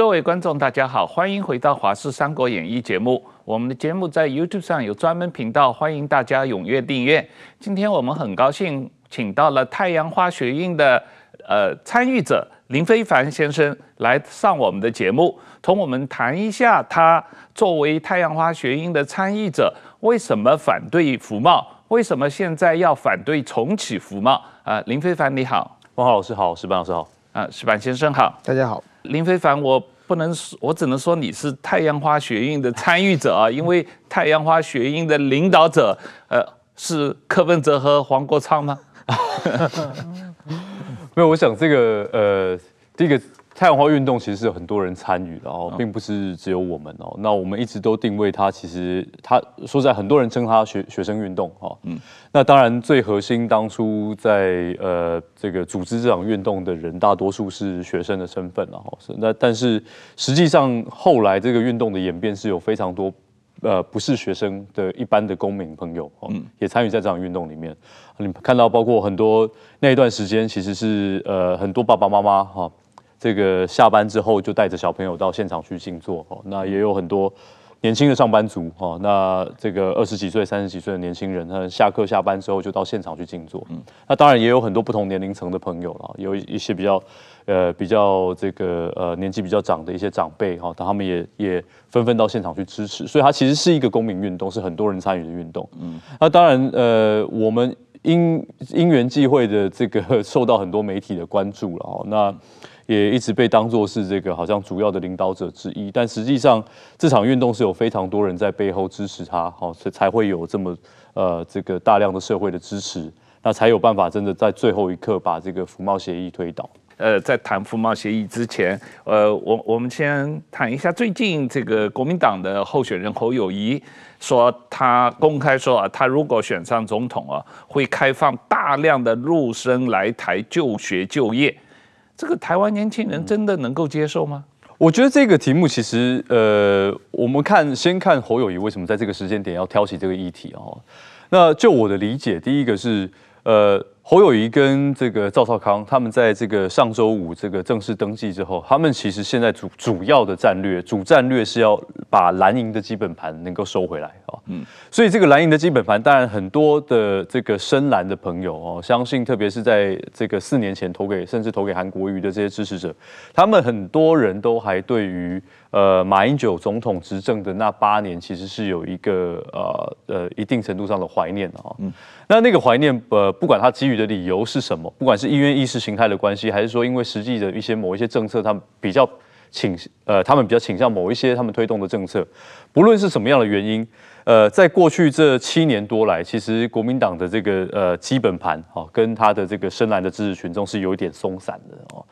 各位观众，大家好，欢迎回到《华视三国演义》节目。我们的节目在 YouTube 上有专门频道，欢迎大家踊跃订阅。今天我们很高兴请到了太阳花学运的呃参与者林非凡先生来上我们的节目，同我们谈一下他作为太阳花学运的参与者，为什么反对服贸？为什么现在要反对重启服贸？啊、呃，林非凡你好，汪浩老师好，石板老师好，啊、呃，石板先生好，大家好。林非凡，我不能说，我只能说你是太阳花学运的参与者啊，因为太阳花学运的领导者，呃，是柯文哲和黄国昌吗？没有，我想这个，呃，第一个。太阳花运动其实是有很多人参与的哦，并不是只有我们哦。那我们一直都定位它，其实它说实在，很多人称它学学生运动哈。嗯。那当然最核心，当初在呃这个组织这场运动的人，大多数是学生的身份了哈。是。那但是实际上后来这个运动的演变是有非常多呃不是学生的一般的公民朋友哦，也参与在这场运动里面。你看到包括很多那一段时间，其实是呃很多爸爸妈妈哈。这个下班之后就带着小朋友到现场去静坐哦，那也有很多年轻的上班族哦，那这个二十几岁、三十几岁的年轻人，他下课下班之后就到现场去静坐。嗯，那当然也有很多不同年龄层的朋友了，有一些比较呃比较这个呃年纪比较长的一些长辈哈，他们也也纷纷到现场去支持，所以它其实是一个公民运动，是很多人参与的运动。嗯，那当然呃我们因因缘际会的这个 受到很多媒体的关注了哦，那。也一直被当作是这个好像主要的领导者之一，但实际上这场运动是有非常多人在背后支持他，好，所以才会有这么呃这个大量的社会的支持，那才有办法真的在最后一刻把这个服贸协议推倒。呃，在谈服贸协议之前，呃，我我们先谈一下最近这个国民党的候选人侯友宜说，他公开说啊，他如果选上总统啊，会开放大量的陆生来台就学就业。这个台湾年轻人真的能够接受吗？我觉得这个题目其实，呃，我们看先看侯友谊为什么在这个时间点要挑起这个议题哦。那就我的理解，第一个是，呃。侯友谊跟这个赵少康，他们在这个上周五这个正式登记之后，他们其实现在主主要的战略，主战略是要把蓝营的基本盘能够收回来啊。嗯，所以这个蓝营的基本盘，当然很多的这个深蓝的朋友哦，相信特别是在这个四年前投给甚至投给韩国瑜的这些支持者，他们很多人都还对于。呃，马英九总统执政的那八年，其实是有一个呃呃一定程度上的怀念的哈。嗯，那那个怀念，呃，不管他基于的理由是什么，不管是因为意识形态的关系，还是说因为实际的一些某一些政策，他们比较倾呃，他们比较倾向某一些他们推动的政策，不论是什么样的原因。呃，在过去这七年多来，其实国民党的这个呃基本盘哦，跟他的这个深蓝的支持群众是有一点松散的哦。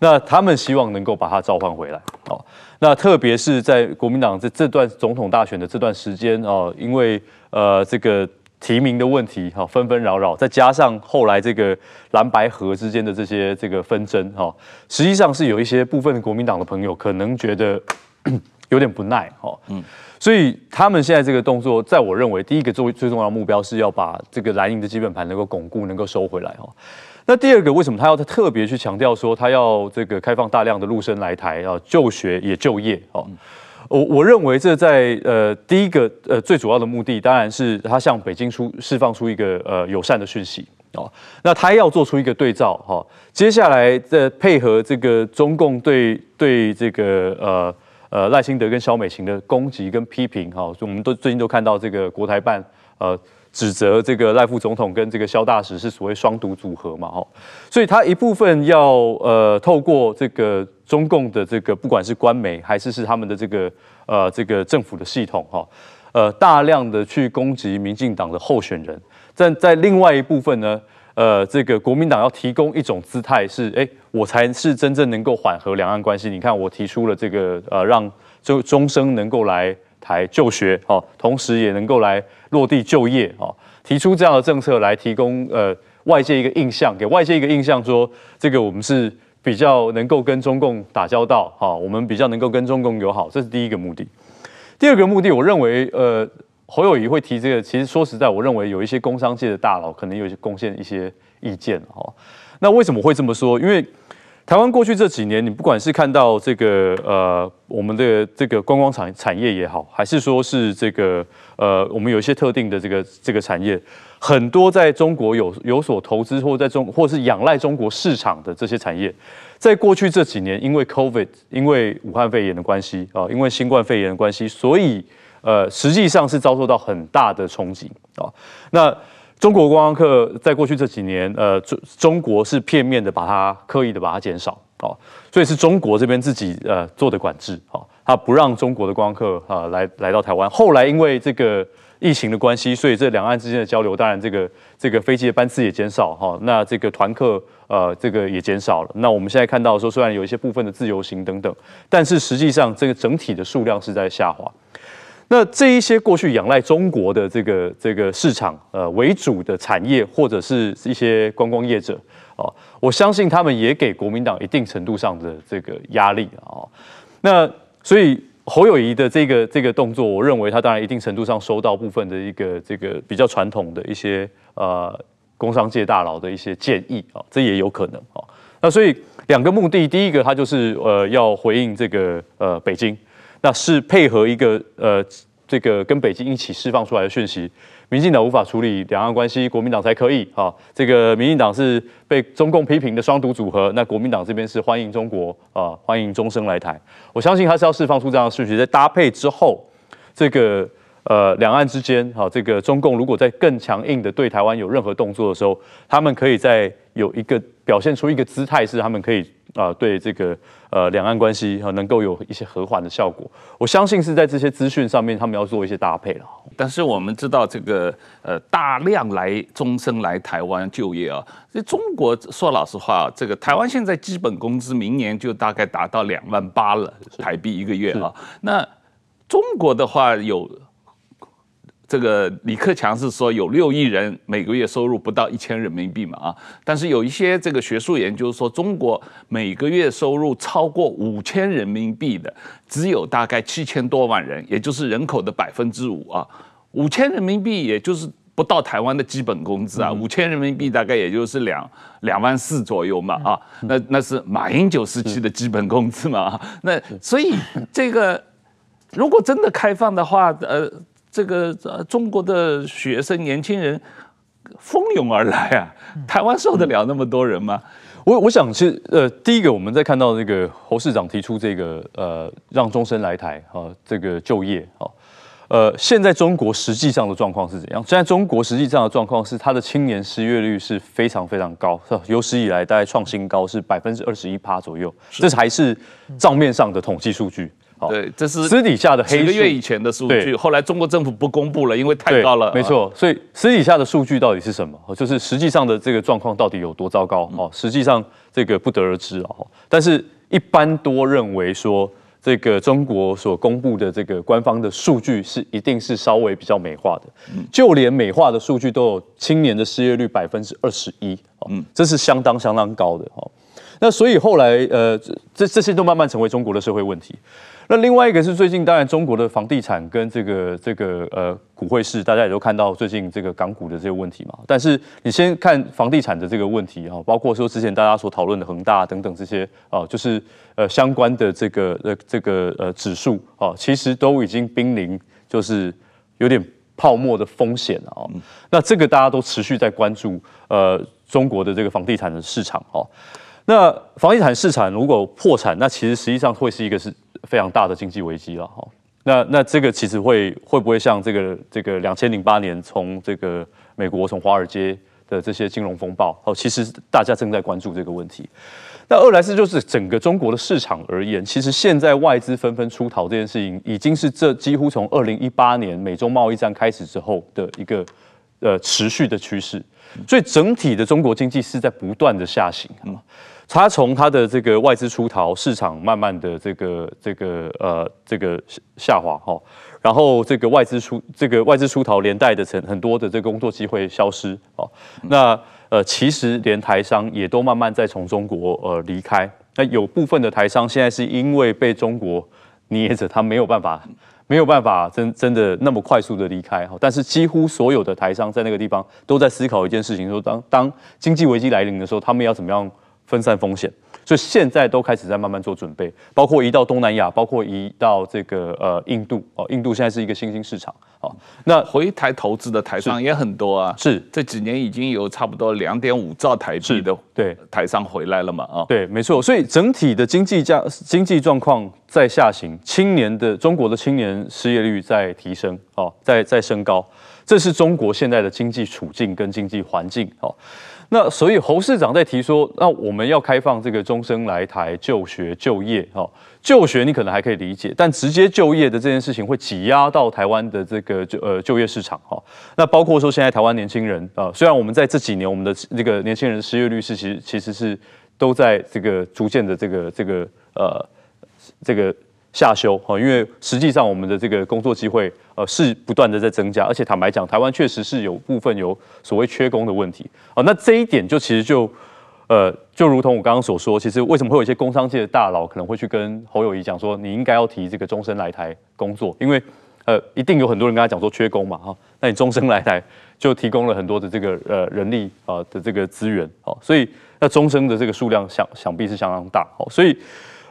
那他们希望能够把它召唤回来哦。那特别是在国民党这这段总统大选的这段时间哦，因为呃这个提名的问题哈，纷纷扰扰，再加上后来这个蓝白河之间的这些这个纷争哈，实际上是有一些部分的国民党的朋友可能觉得 有点不耐哈。嗯。所以他们现在这个动作，在我认为，第一个最最重要的目标是要把这个蓝营的基本盘能够巩固，能够收回来哈。那第二个，为什么他要特别去强调说他要这个开放大量的陆生来台啊，就学也就业哦？我我认为这在呃第一个呃最主要的目的，当然是他向北京出释放出一个呃友善的讯息哦。那他要做出一个对照哈，接下来再配合这个中共对对这个呃。呃，赖清德跟萧美琴的攻击跟批评，哈，我们都最近都看到这个国台办呃指责这个赖副总统跟这个萧大使是所谓双独组合嘛，哈，所以他一部分要呃透过这个中共的这个不管是官媒还是是他们的这个呃这个政府的系统，哈，呃大量的去攻击民进党的候选人，但在另外一部分呢。呃，这个国民党要提供一种姿态是，哎，我才是真正能够缓和两岸关系。你看，我提出了这个，呃，让中中生能够来台就学，哦，同时也能够来落地就业，哦，提出这样的政策来提供，呃，外界一个印象，给外界一个印象说，这个我们是比较能够跟中共打交道，哈，我们比较能够跟中共友好，这是第一个目的。第二个目的，我认为，呃。侯友宜会提这个，其实说实在，我认为有一些工商界的大佬可能有一些贡献一些意见哈。那为什么会这么说？因为台湾过去这几年，你不管是看到这个呃我们的这个观光产产业也好，还是说是这个呃我们有一些特定的这个这个产业，很多在中国有有所投资或在中或是仰赖中国市场的这些产业，在过去这几年，因为 COVID，因为武汉肺炎的关系啊，因为新冠肺炎的关系，所以呃实际上是遭受到很大的冲击啊。那中国观光客在过去这几年，呃，中中国是片面的把它刻意的把它减少，哦，所以是中国这边自己呃做的管制，哦，他不让中国的观光客啊来来到台湾。后来因为这个疫情的关系，所以这两岸之间的交流，当然这个这个飞机的班次也减少，哈，那这个团客呃这个也减少了。那我们现在看到说，虽然有一些部分的自由行等等，但是实际上这个整体的数量是在下滑。那这一些过去仰赖中国的这个这个市场呃为主的产业，或者是一些观光业者哦，我相信他们也给国民党一定程度上的这个压力啊。那所以侯友宜的这个这个动作，我认为他当然一定程度上收到部分的一个这个比较传统的一些呃工商界大佬的一些建议啊，这也有可能啊。那所以两个目的，第一个他就是呃要回应这个呃北京。那是配合一个呃，这个跟北京一起释放出来的讯息，民进党无法处理两岸关系，国民党才可以啊。这个民进党是被中共批评的双独组合，那国民党这边是欢迎中国啊，欢迎中生来台。我相信他是要释放出这样的讯息，在搭配之后，这个呃两岸之间哈，这个中共如果在更强硬的对台湾有任何动作的时候，他们可以在有一个表现出一个姿态，是他们可以。啊、呃，对这个呃两岸关系哈，能够有一些和缓的效果，我相信是在这些资讯上面，他们要做一些搭配了。但是我们知道这个呃大量来中生来台湾就业啊，这中国说老实话，这个台湾现在基本工资明年就大概达到两万八了台币一个月啊。那中国的话有。这个李克强是说有六亿人每个月收入不到一千人民币嘛啊，但是有一些这个学术研究说，中国每个月收入超过五千人民币的只有大概七千多万人，也就是人口的百分之五啊。五千人民币也就是不到台湾的基本工资啊，五千人民币大概也就是两两万四左右嘛啊，那那是马英九时期的基本工资嘛啊，那所以这个如果真的开放的话，呃。这个呃，中国的学生年轻人蜂拥而来啊，台湾受得了那么多人吗？我我想是呃，第一个我们在看到这个侯市长提出这个呃，让中生来台啊，这个就业啊，呃，现在中国实际上的状况是怎样？现在中国实际上的状况是，他的青年失业率是非常非常高，有史以来大概创新高，是百分之二十一趴左右，这才是账面上的统计数据。对，这是私底下的黑数，几个月以前的数据，后来中国政府不公布了，因为太高了。没错，所以私底下的数据到底是什么？就是实际上的这个状况到底有多糟糕？哦，实际上这个不得而知哦。但是一般多认为说，这个中国所公布的这个官方的数据是一定是稍微比较美化的，就连美化的数据都有青年的失业率百分之二十一，嗯，这是相当相当高的哦。那所以后来呃，这这些都慢慢成为中国的社会问题。那另外一个是最近，当然中国的房地产跟这个这个呃股汇市，大家也都看到最近这个港股的这个问题嘛。但是你先看房地产的这个问题哈，包括说之前大家所讨论的恒大等等这些啊，就是呃相关的这个呃这个呃指数啊，其实都已经濒临就是有点泡沫的风险啊。那这个大家都持续在关注呃中国的这个房地产的市场哦。那房地产市场如果破产，那其实实际上会是一个是。非常大的经济危机了哈，那那这个其实会会不会像这个这个两千零八年从这个美国从华尔街的这些金融风暴哦，其实大家正在关注这个问题。那二来是就是整个中国的市场而言，其实现在外资纷纷出逃这件事情，已经是这几乎从二零一八年美中贸易战开始之后的一个呃持续的趋势，所以整体的中国经济是在不断的下行。它从它的这个外资出逃，市场慢慢的这个这个呃这个下滑哈，然后这个外资出这个外资出逃连带的成很多的这个工作机会消失哦，那呃其实连台商也都慢慢在从中国呃离开，那有部分的台商现在是因为被中国捏着，他没有办法没有办法真真的那么快速的离开哈，但是几乎所有的台商在那个地方都在思考一件事情，说当当经济危机来临的时候，他们要怎么样？分散风险。所以现在都开始在慢慢做准备，包括移到东南亚，包括移到这个呃印度哦，印度现在是一个新兴市场哦。那回台投资的台商也很多啊，是这几年已经有差不多两点五兆台币的对台商回来了嘛啊？对，没错。所以整体的经济价经济状况在下行，青年的中国的青年失业率在提升哦，在在升高，这是中国现在的经济处境跟经济环境哦。那所以侯市长在提说，那我们要开放这个终身来台就学就业，哈，就学你可能还可以理解，但直接就业的这件事情会挤压到台湾的这个就呃就业市场，哈。那包括说现在台湾年轻人啊，虽然我们在这几年我们的这个年轻人失业率是其实其实是都在这个逐渐的这个这个呃这个。下修哈，因为实际上我们的这个工作机会呃是不断的在增加，而且坦白讲，台湾确实是有部分有所谓缺工的问题啊。那这一点就其实就呃就如同我刚刚所说，其实为什么会有一些工商界的大佬可能会去跟侯友宜讲说，你应该要提这个终身来台工作，因为呃一定有很多人跟他讲说缺工嘛哈，那你终身来台就提供了很多的这个呃人力啊的这个资源哦，所以那终身的这个数量想想必是相当大哦，所以。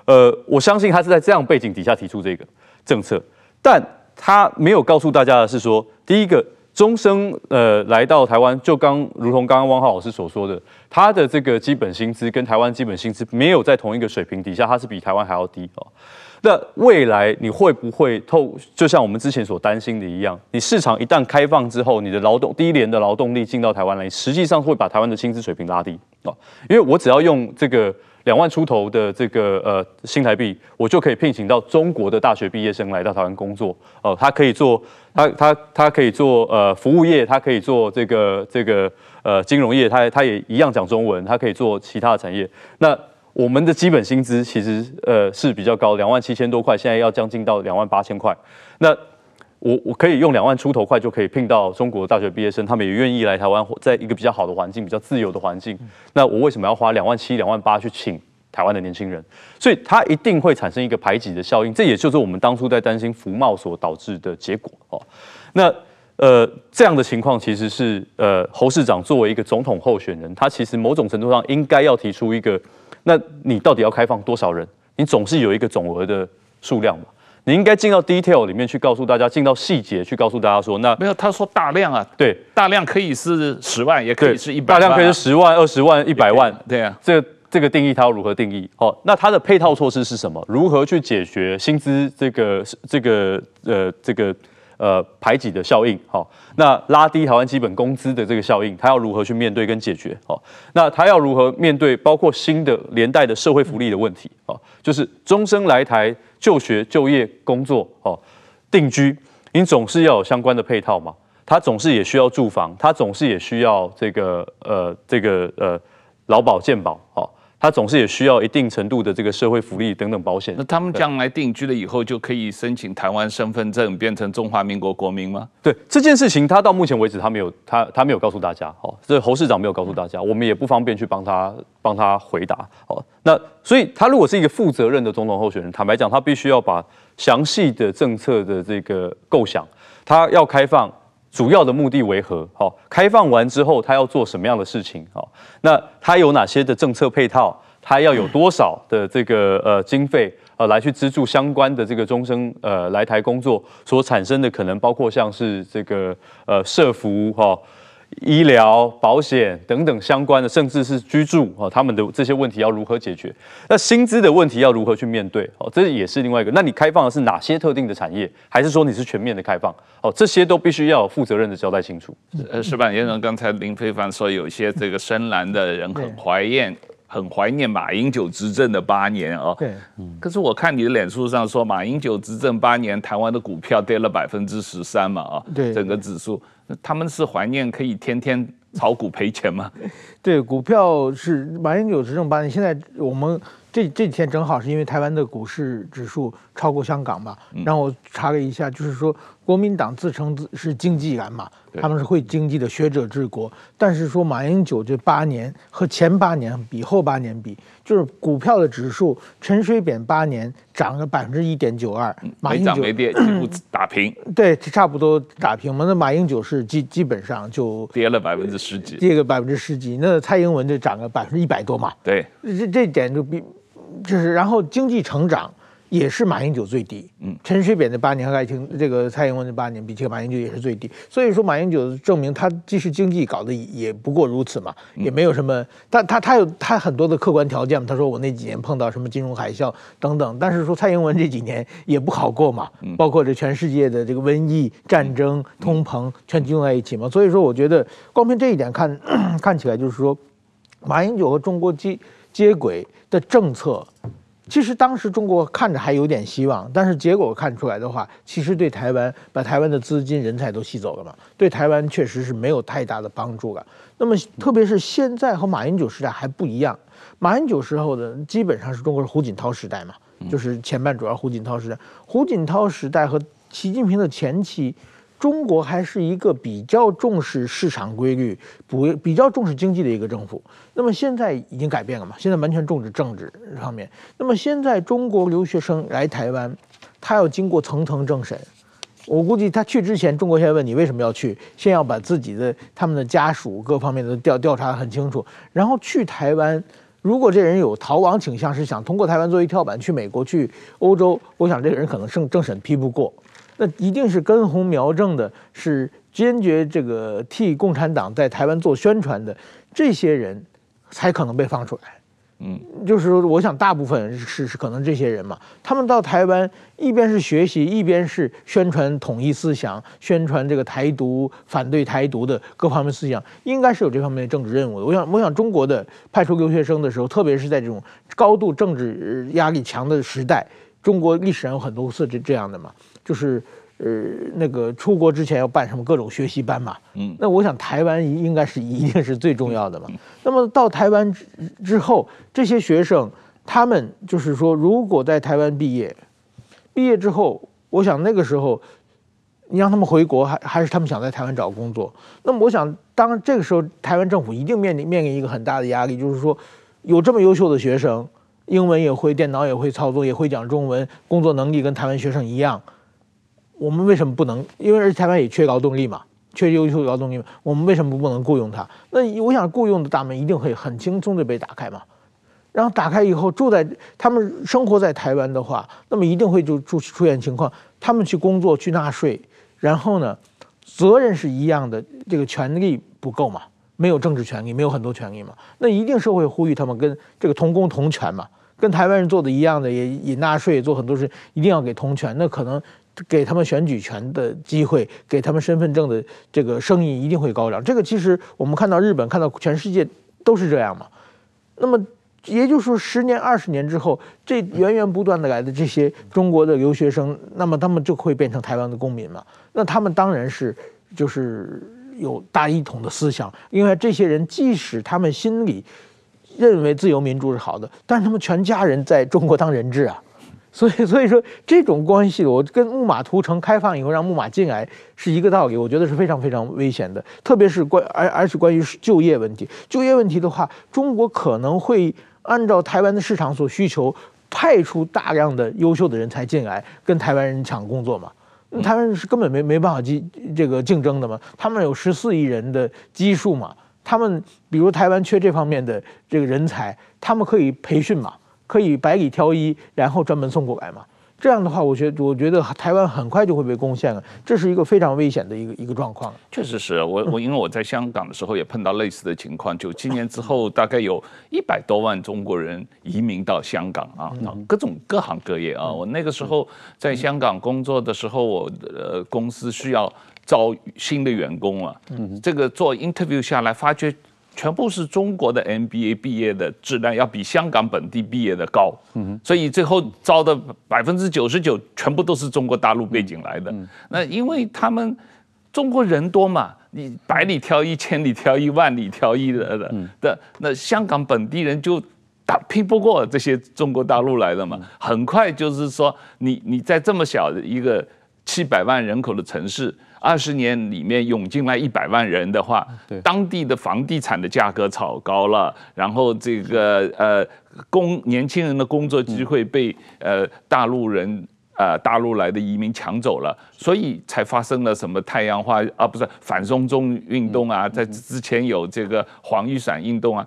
呃，我相信他是在这样背景底下提出这个政策，但他没有告诉大家的是说，第一个，终生呃来到台湾，就刚如同刚刚汪浩老师所说的，他的这个基本薪资跟台湾基本薪资没有在同一个水平底下，他是比台湾还要低哦。那未来你会不会透，就像我们之前所担心的一样，你市场一旦开放之后，你的劳动低廉的劳动力进到台湾来，实际上会把台湾的薪资水平拉低哦，因为我只要用这个。两万出头的这个呃新台币，我就可以聘请到中国的大学毕业生来到台湾工作。哦、呃，他可以做，他他他可以做呃服务业，他可以做这个这个呃金融业，他他也一样讲中文，他可以做其他的产业。那我们的基本薪资其实呃是比较高，两万七千多块，现在要将近到两万八千块。那我我可以用两万出头块就可以聘到中国大学毕业生，他们也愿意来台湾，在一个比较好的环境、比较自由的环境。那我为什么要花两万七、两万八去请台湾的年轻人？所以它一定会产生一个排挤的效应，这也就是我们当初在担心福茂所导致的结果哦。那呃这样的情况其实是呃侯市长作为一个总统候选人，他其实某种程度上应该要提出一个，那你到底要开放多少人？你总是有一个总额的数量嘛。你应该进到 detail 里面去告诉大家，进到细节去告诉大家说，那没有他说大量啊，对，大量可以是十万，也可以是一百万，大量可以是十万、二十万、一百万，对啊，这个这个定义他要如何定义？哦，那它的配套措施是什么？如何去解决薪资这个这个呃这个呃排挤的效应？好，那拉低台湾基本工资的这个效应，他要如何去面对跟解决？好，那他要如何面对包括新的连带的社会福利的问题？哦，就是终身来台。就学、就业、工作，哦，定居，你总是要有相关的配套嘛。他总是也需要住房，他总是也需要这个呃这个呃劳保健保，哦，他总是也需要一定程度的这个社会福利等等保险。那他们将来定居了以后，就可以申请台湾身份证，变成中华民国国民吗？对这件事情，他到目前为止他没有他他没有告诉大家，哦，这侯市长没有告诉大家，我们也不方便去帮他帮他回答，哦。那所以，他如果是一个负责任的总统候选人，坦白讲，他必须要把详细的政策的这个构想，他要开放，主要的目的为何？好，开放完之后，他要做什么样的事情？好，那他有哪些的政策配套？他要有多少的这个呃经费呃来去资助相关的这个终生呃来台工作所产生的可能包括像是这个呃社服哈。医疗保险等等相关的，甚至是居住啊，他们的这些问题要如何解决？那薪资的问题要如何去面对？哦，这也是另外一个。那你开放的是哪些特定的产业，还是说你是全面的开放？哦，这些都必须要有负责任的交代清楚。呃，石板先生，刚才林非凡说，有些这个深蓝的人很怀念。很怀念马英九执政的八年哦。对，可是我看你的脸书上说，马英九执政八年，台湾的股票跌了百分之十三嘛啊。对，整个指数，他们是怀念可以天天炒股赔钱吗？对，股票是马英九执政八年，现在我们这这几天正好是因为台湾的股市指数超过香港嘛，然后我查了一下，就是说。国民党自称自是经济人嘛，他们是会经济的学者治国。但是说马英九这八年和前八年比，后八年比，就是股票的指数，陈水扁八年涨了百分之一点九二，马英九没涨没跌，几乎打平。对，差不多打平嘛。那马英九是基基本上就跌了百分之十几，跌个百分之十几。那蔡英文就涨了百分之一百多嘛。对，这这点就比，就是然后经济成长。也是马英九最低，嗯，陈水扁的八年和爱情这个蔡英文的八年比这个马英九也是最低，所以说马英九证明他即使经济搞得也不过如此嘛，也没有什么，他他他有他很多的客观条件嘛，他说我那几年碰到什么金融海啸等等，但是说蔡英文这几年也不好过嘛，包括这全世界的这个瘟疫、战争、通膨全集中在一起嘛，所以说我觉得光凭这一点看 看起来就是说，马英九和中国接接轨的政策。其实当时中国看着还有点希望，但是结果看出来的话，其实对台湾把台湾的资金、人才都吸走了嘛，对台湾确实是没有太大的帮助了。那么特别是现在和马英九时代还不一样，马英九时候的基本上是中国是胡锦涛时代嘛，就是前半主要胡锦涛时代，胡锦涛时代和习近平的前期。中国还是一个比较重视市场规律、不比较重视经济的一个政府。那么现在已经改变了嘛？现在完全重视政治上面。那么现在中国留学生来台湾，他要经过层层政审。我估计他去之前，中国先问你为什么要去，先要把自己的他们的家属各方面都调调查很清楚，然后去台湾。如果这人有逃亡倾向，是想通过台湾作为跳板去美国、去欧洲，我想这个人可能政政审批不过。那一定是根红苗正的，是坚决这个替共产党在台湾做宣传的这些人，才可能被放出来。嗯，就是说，我想大部分是是可能这些人嘛，他们到台湾一边是学习，一边是宣传统一思想，宣传这个台独、反对台独的各方面思想，应该是有这方面的政治任务的。我想，我想中国的派出留学生的时候，特别是在这种高度政治压力强的时代，中国历史上有很多次这这样的嘛。就是，呃，那个出国之前要办什么各种学习班嘛，嗯，那我想台湾应该是一定是最重要的嘛。那么到台湾之之后，这些学生他们就是说，如果在台湾毕业，毕业之后，我想那个时候你让他们回国，还还是他们想在台湾找工作。那么我想，当这个时候台湾政府一定面临面临一个很大的压力，就是说有这么优秀的学生，英文也会，电脑也会操作，也会讲中文，工作能力跟台湾学生一样。我们为什么不能？因为而台湾也缺劳动力嘛，缺优秀劳动力。我们为什么不能雇佣他？那我想雇佣的大门一定会很轻松的被打开嘛。然后打开以后，住在他们生活在台湾的话，那么一定会就出出现情况，他们去工作去纳税，然后呢，责任是一样的，这个权利不够嘛，没有政治权利，没有很多权利嘛。那一定社会呼吁他们跟这个同工同权嘛，跟台湾人做的一样的，也也纳税，做很多事，一定要给同权。那可能。给他们选举权的机会，给他们身份证的这个声音一定会高涨。这个其实我们看到日本，看到全世界都是这样嘛。那么也就是说，十年、二十年之后，这源源不断的来的这些中国的留学生，那么他们就会变成台湾的公民嘛。那他们当然是就是有大一统的思想，因为这些人即使他们心里认为自由民主是好的，但是他们全家人在中国当人质啊。所以，所以说这种关系，我跟木马屠城开放以后让木马进来是一个道理，我觉得是非常非常危险的。特别是关而而且关于就业问题，就业问题的话，中国可能会按照台湾的市场所需求，派出大量的优秀的人才进来跟台湾人抢工作嘛。台湾人是根本没没办法竞这个竞争的嘛，他们有十四亿人的基数嘛，他们比如台湾缺这方面的这个人才，他们可以培训嘛。可以百里挑一，然后专门送过来嘛？这样的话，我觉得我觉得台湾很快就会被攻陷了，这是一个非常危险的一个一个状况。确实是我 我因为我在香港的时候也碰到类似的情况，九七年之后大概有一百多万中国人移民到香港啊，各种各行各业啊。我那个时候在香港工作的时候，我的公司需要招新的员工啊，这个做 interview 下来发觉。全部是中国的 MBA 毕业的质量要比香港本地毕业的高，所以最后招的百分之九十九全部都是中国大陆背景来的。那因为他们中国人多嘛，你百里挑一、千里挑一、万里挑一的的的，那香港本地人就打拼不过这些中国大陆来的嘛。很快就是说，你你在这么小的一个七百万人口的城市，二十年里面涌进来一百万人的话，当地的房地产的价格炒高了，然后这个呃工年轻人的工作机会被呃大陆人。呃，大陆来的移民抢走了，所以才发生了什么太阳花啊，不是反送中运动啊，在之前有这个黄雨伞运动啊，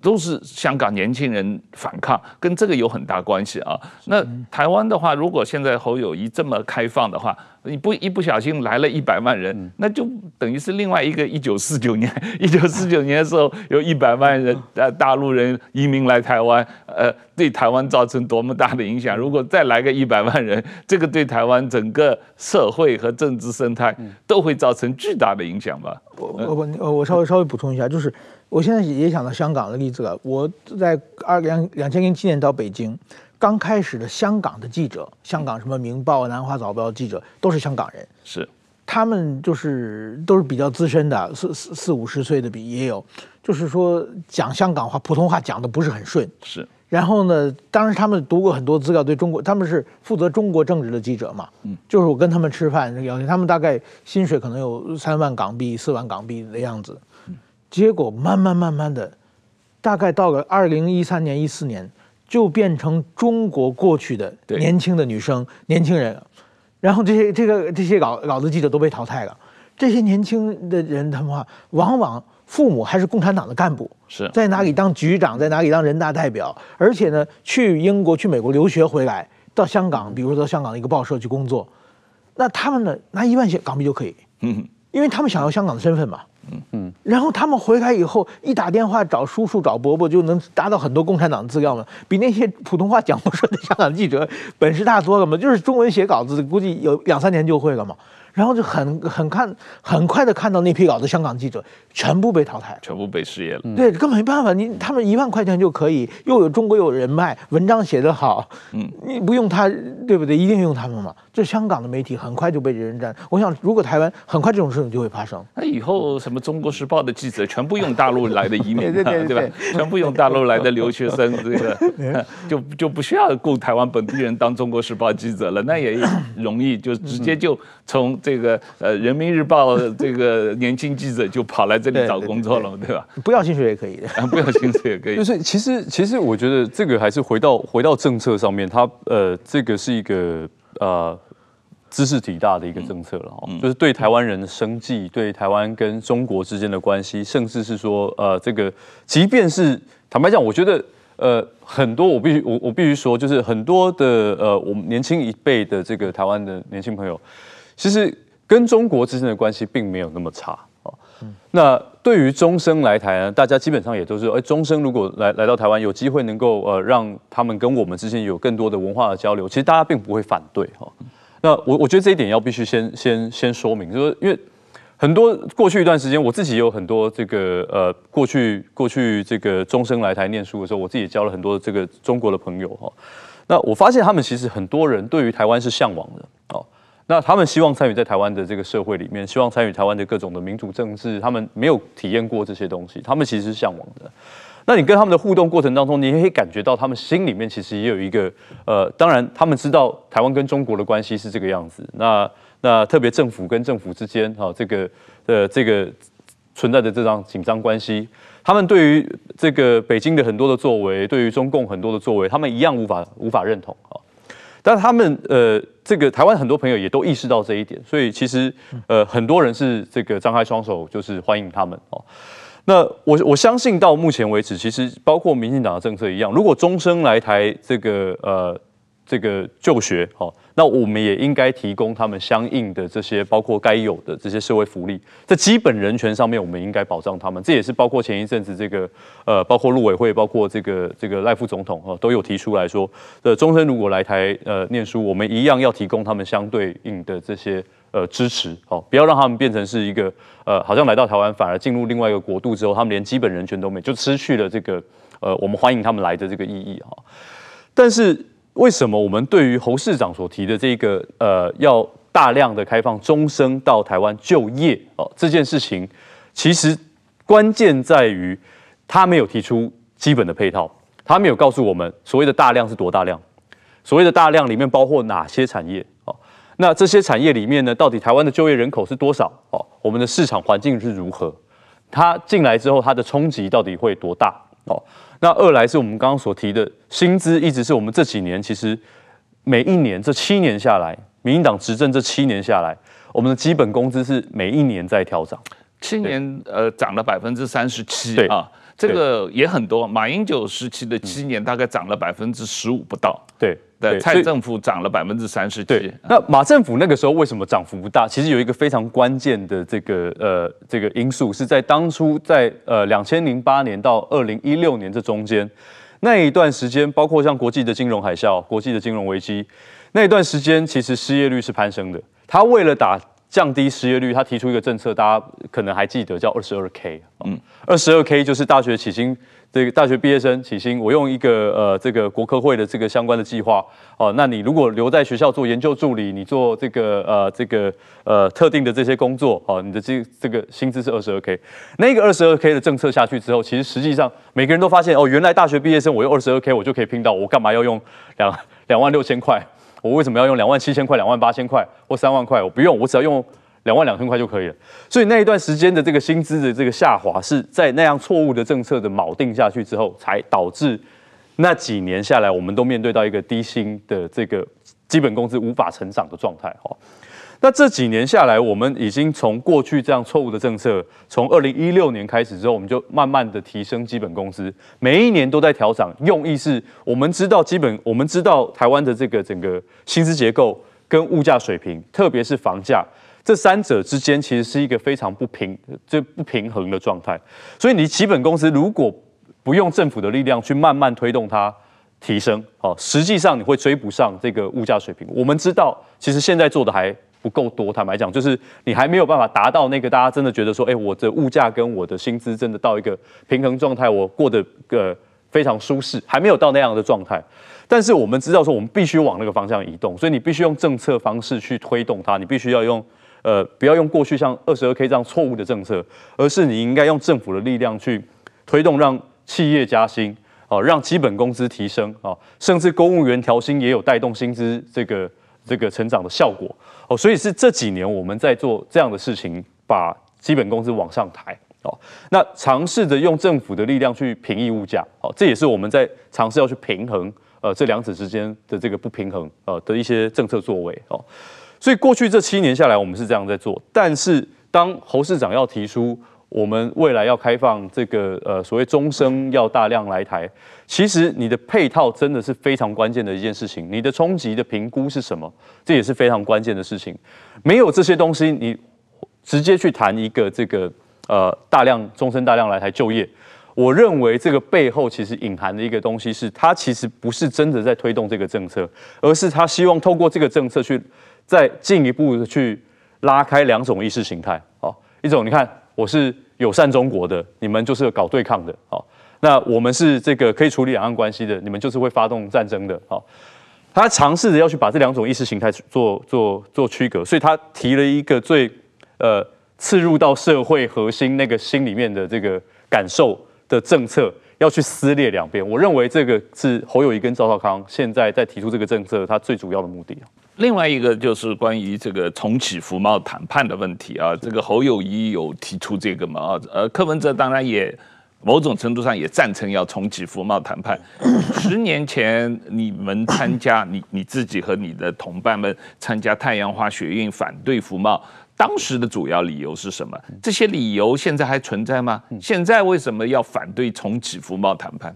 都是香港年轻人反抗，跟这个有很大关系啊。那台湾的话，如果现在侯友谊这么开放的话，你不一不小心来了一百万人，那就等于是另外一个一九四九年，一九四九年的时候有一百万人呃大陆人移民来台湾，呃，对台湾造成多么大的影响。如果再来个一百万人，这个对台湾整个社会和政治生态都会造成巨大的影响吧？我我我我稍微稍微补充一下，就是我现在也想到香港的例子了。我在二两两千零七年到北京。刚开始的香港的记者，香港什么《明报》《南华早报》记者都是香港人，是，他们就是都是比较资深的，四四四五十岁的比也有，就是说讲香港话，普通话讲的不是很顺，是。然后呢，当时他们读过很多资料，对中国，他们是负责中国政治的记者嘛，嗯，就是我跟他们吃饭，要求他们大概薪水可能有三万港币、四万港币的样子，结果慢慢慢慢的，大概到了二零一三年、一四年。就变成中国过去的年轻的女生、年轻人，然后这些这个这些老老的记者都被淘汰了。这些年轻的人，他们话往往父母还是共产党的干部，是。在哪里当局长，在哪里当人大代表，而且呢，去英国、去美国留学回来，到香港，比如说到香港的一个报社去工作，那他们呢，拿一万港币就可以，嗯，因为他们想要香港的身份嘛。嗯。嗯，然后他们回来以后，一打电话找叔叔找伯伯，就能达到很多共产党的资料嘛，比那些普通话讲不顺的香港记者本事大多了嘛，就是中文写稿子，估计有两三年就会了嘛。然后就很很看很快的看到那批稿的香港记者全部被淘汰，全部被失业了。对，根本没办法，你他们一万块钱就可以，又有中国有人脉，文章写得好，嗯，你不用他，对不对？一定用他们嘛。这香港的媒体很快就被人占。我想，如果台湾很快这种事情就会发生，那以后什么《中国时报》的记者全部用大陆来的移民，对对对，对吧？全部用大陆来的留学生，这个 就就不需要雇台湾本地人当《中国时报》记者了，那也容易，就直接就从。这个呃，《人民日报》这个年轻记者就跑来这里找工作了，对，对，对，对吧？不要薪水也可以的，不要薪水也可以。就是其实其实我觉得这个还是回到回到政策上面，它呃这个是一个呃知识体大的一个政策了，嗯、就是对台湾人的生计，对台湾跟中国之间的关系，甚至是说呃这个，即便是坦白讲，我觉得呃很多我必须我我必须说，就是很多的呃我们年轻一辈的这个台湾的年轻朋友。其实跟中国之间的关系并没有那么差哦。那对于终生来台呢，大家基本上也都是，哎，终生如果来来到台湾，有机会能够呃让他们跟我们之间有更多的文化的交流，其实大家并不会反对哈。那我我觉得这一点要必须先先先说明，就是因为很多过去一段时间，我自己有很多这个呃过去过去这个终生来台念书的时候，我自己也交了很多这个中国的朋友哈。那我发现他们其实很多人对于台湾是向往的哦。那他们希望参与在台湾的这个社会里面，希望参与台湾的各种的民主政治，他们没有体验过这些东西，他们其实是向往的。那你跟他们的互动过程当中，你也可以感觉到他们心里面其实也有一个，呃，当然他们知道台湾跟中国的关系是这个样子。那那特别政府跟政府之间，哈，这个呃这个存在的这张紧张关系，他们对于这个北京的很多的作为，对于中共很多的作为，他们一样无法无法认同啊。但他们呃，这个台湾很多朋友也都意识到这一点，所以其实呃，很多人是这个张开双手，就是欢迎他们哦。那我我相信到目前为止，其实包括民进党的政策一样，如果终生来台这个呃。这个就学，好，那我们也应该提供他们相应的这些，包括该有的这些社会福利，在基本人权上面，我们应该保障他们。这也是包括前一阵子这个，呃，包括陆委会，包括这个这个赖副总统哈，都有提出来说，的终身如果来台呃念书，我们一样要提供他们相对应的这些呃支持，好，不要让他们变成是一个呃，好像来到台湾反而进入另外一个国度之后，他们连基本人权都没，就失去了这个呃，我们欢迎他们来的这个意义哈。但是。为什么我们对于侯市长所提的这个呃，要大量的开放终生到台湾就业哦这件事情，其实关键在于他没有提出基本的配套，他没有告诉我们所谓的大量是多大量，所谓的大量里面包括哪些产业哦。那这些产业里面呢，到底台湾的就业人口是多少？哦，我们的市场环境是如何？它进来之后，它的冲击到底会多大？哦，那二来是我们刚刚所提的薪资，一直是我们这几年其实每一年这七年下来，民进党执政这七年下来，我们的基本工资是每一年在调涨，七年呃涨了百分之三十七啊。这个也很多，马英九时期的七年大概涨了百分之十五不到。对，对，蔡政府涨了百分之三十七。那马政府那个时候为什么涨幅不大？其实有一个非常关键的这个呃这个因素，是在当初在呃两千零八年到二零一六年这中间那一段时间，包括像国际的金融海啸、国际的金融危机那一段时间，其实失业率是攀升的。他为了打降低失业率，他提出一个政策，大家可能还记得，叫二十二 K。嗯，二十二 K 就是大学起薪，这个大学毕业生起薪，我用一个呃这个国科会的这个相关的计划哦，那你如果留在学校做研究助理，你做这个呃这个呃特定的这些工作哦，你的这这个薪资是二十二 K。那个二十二 K 的政策下去之后，其实实际上每个人都发现哦，原来大学毕业生我用二十二 K 我就可以拼到，我干嘛要用两两万六千块？我为什么要用两万七千块、两万八千块或三万块？我不用，我只要用两万两千块就可以了。所以那一段时间的这个薪资的这个下滑，是在那样错误的政策的锚定下去之后，才导致那几年下来，我们都面对到一个低薪的这个基本工资无法成长的状态。哈。那这几年下来，我们已经从过去这样错误的政策，从二零一六年开始之后，我们就慢慢的提升基本工资，每一年都在调涨。用意是我们知道基本，我们知道台湾的这个整个薪资结构跟物价水平，特别是房价这三者之间，其实是一个非常不平、这不平衡的状态。所以你基本工资如果不用政府的力量去慢慢推动它提升，哦，实际上你会追不上这个物价水平。我们知道，其实现在做的还。不够多，坦白讲，就是你还没有办法达到那个大家真的觉得说，哎，我的物价跟我的薪资真的到一个平衡状态，我过得个非常舒适，还没有到那样的状态。但是我们知道说，我们必须往那个方向移动，所以你必须用政策方式去推动它，你必须要用呃，不要用过去像二十二 K 这样错误的政策，而是你应该用政府的力量去推动，让企业加薪，哦，让基本工资提升，哦，甚至公务员调薪也有带动薪资这个。这个成长的效果哦，所以是这几年我们在做这样的事情，把基本工资往上抬哦。那尝试着用政府的力量去平抑物价哦，这也是我们在尝试要去平衡呃这两者之间的这个不平衡呃的一些政策作为哦。所以过去这七年下来，我们是这样在做。但是当侯市长要提出，我们未来要开放这个呃所谓终生要大量来台，其实你的配套真的是非常关键的一件事情。你的冲击的评估是什么？这也是非常关键的事情。没有这些东西，你直接去谈一个这个呃大量终身大量来台就业，我认为这个背后其实隐含的一个东西是，它其实不是真的在推动这个政策，而是他希望透过这个政策去再进一步的去拉开两种意识形态。好，一种你看。我是友善中国的，你们就是搞对抗的，好，那我们是这个可以处理两岸关系的，你们就是会发动战争的，好，他尝试着要去把这两种意识形态做做做区隔，所以他提了一个最呃刺入到社会核心那个心里面的这个感受的政策，要去撕裂两边。我认为这个是侯友宜跟赵少康现在在提出这个政策，他最主要的目的。另外一个就是关于这个重启服贸谈判的问题啊，这个侯友谊有提出这个嘛啊，呃，柯文哲当然也某种程度上也赞成要重启服贸谈判。十年前你们参加，你你自己和你的同伴们参加太阳花学运反对服贸，当时的主要理由是什么？这些理由现在还存在吗？现在为什么要反对重启服贸谈判？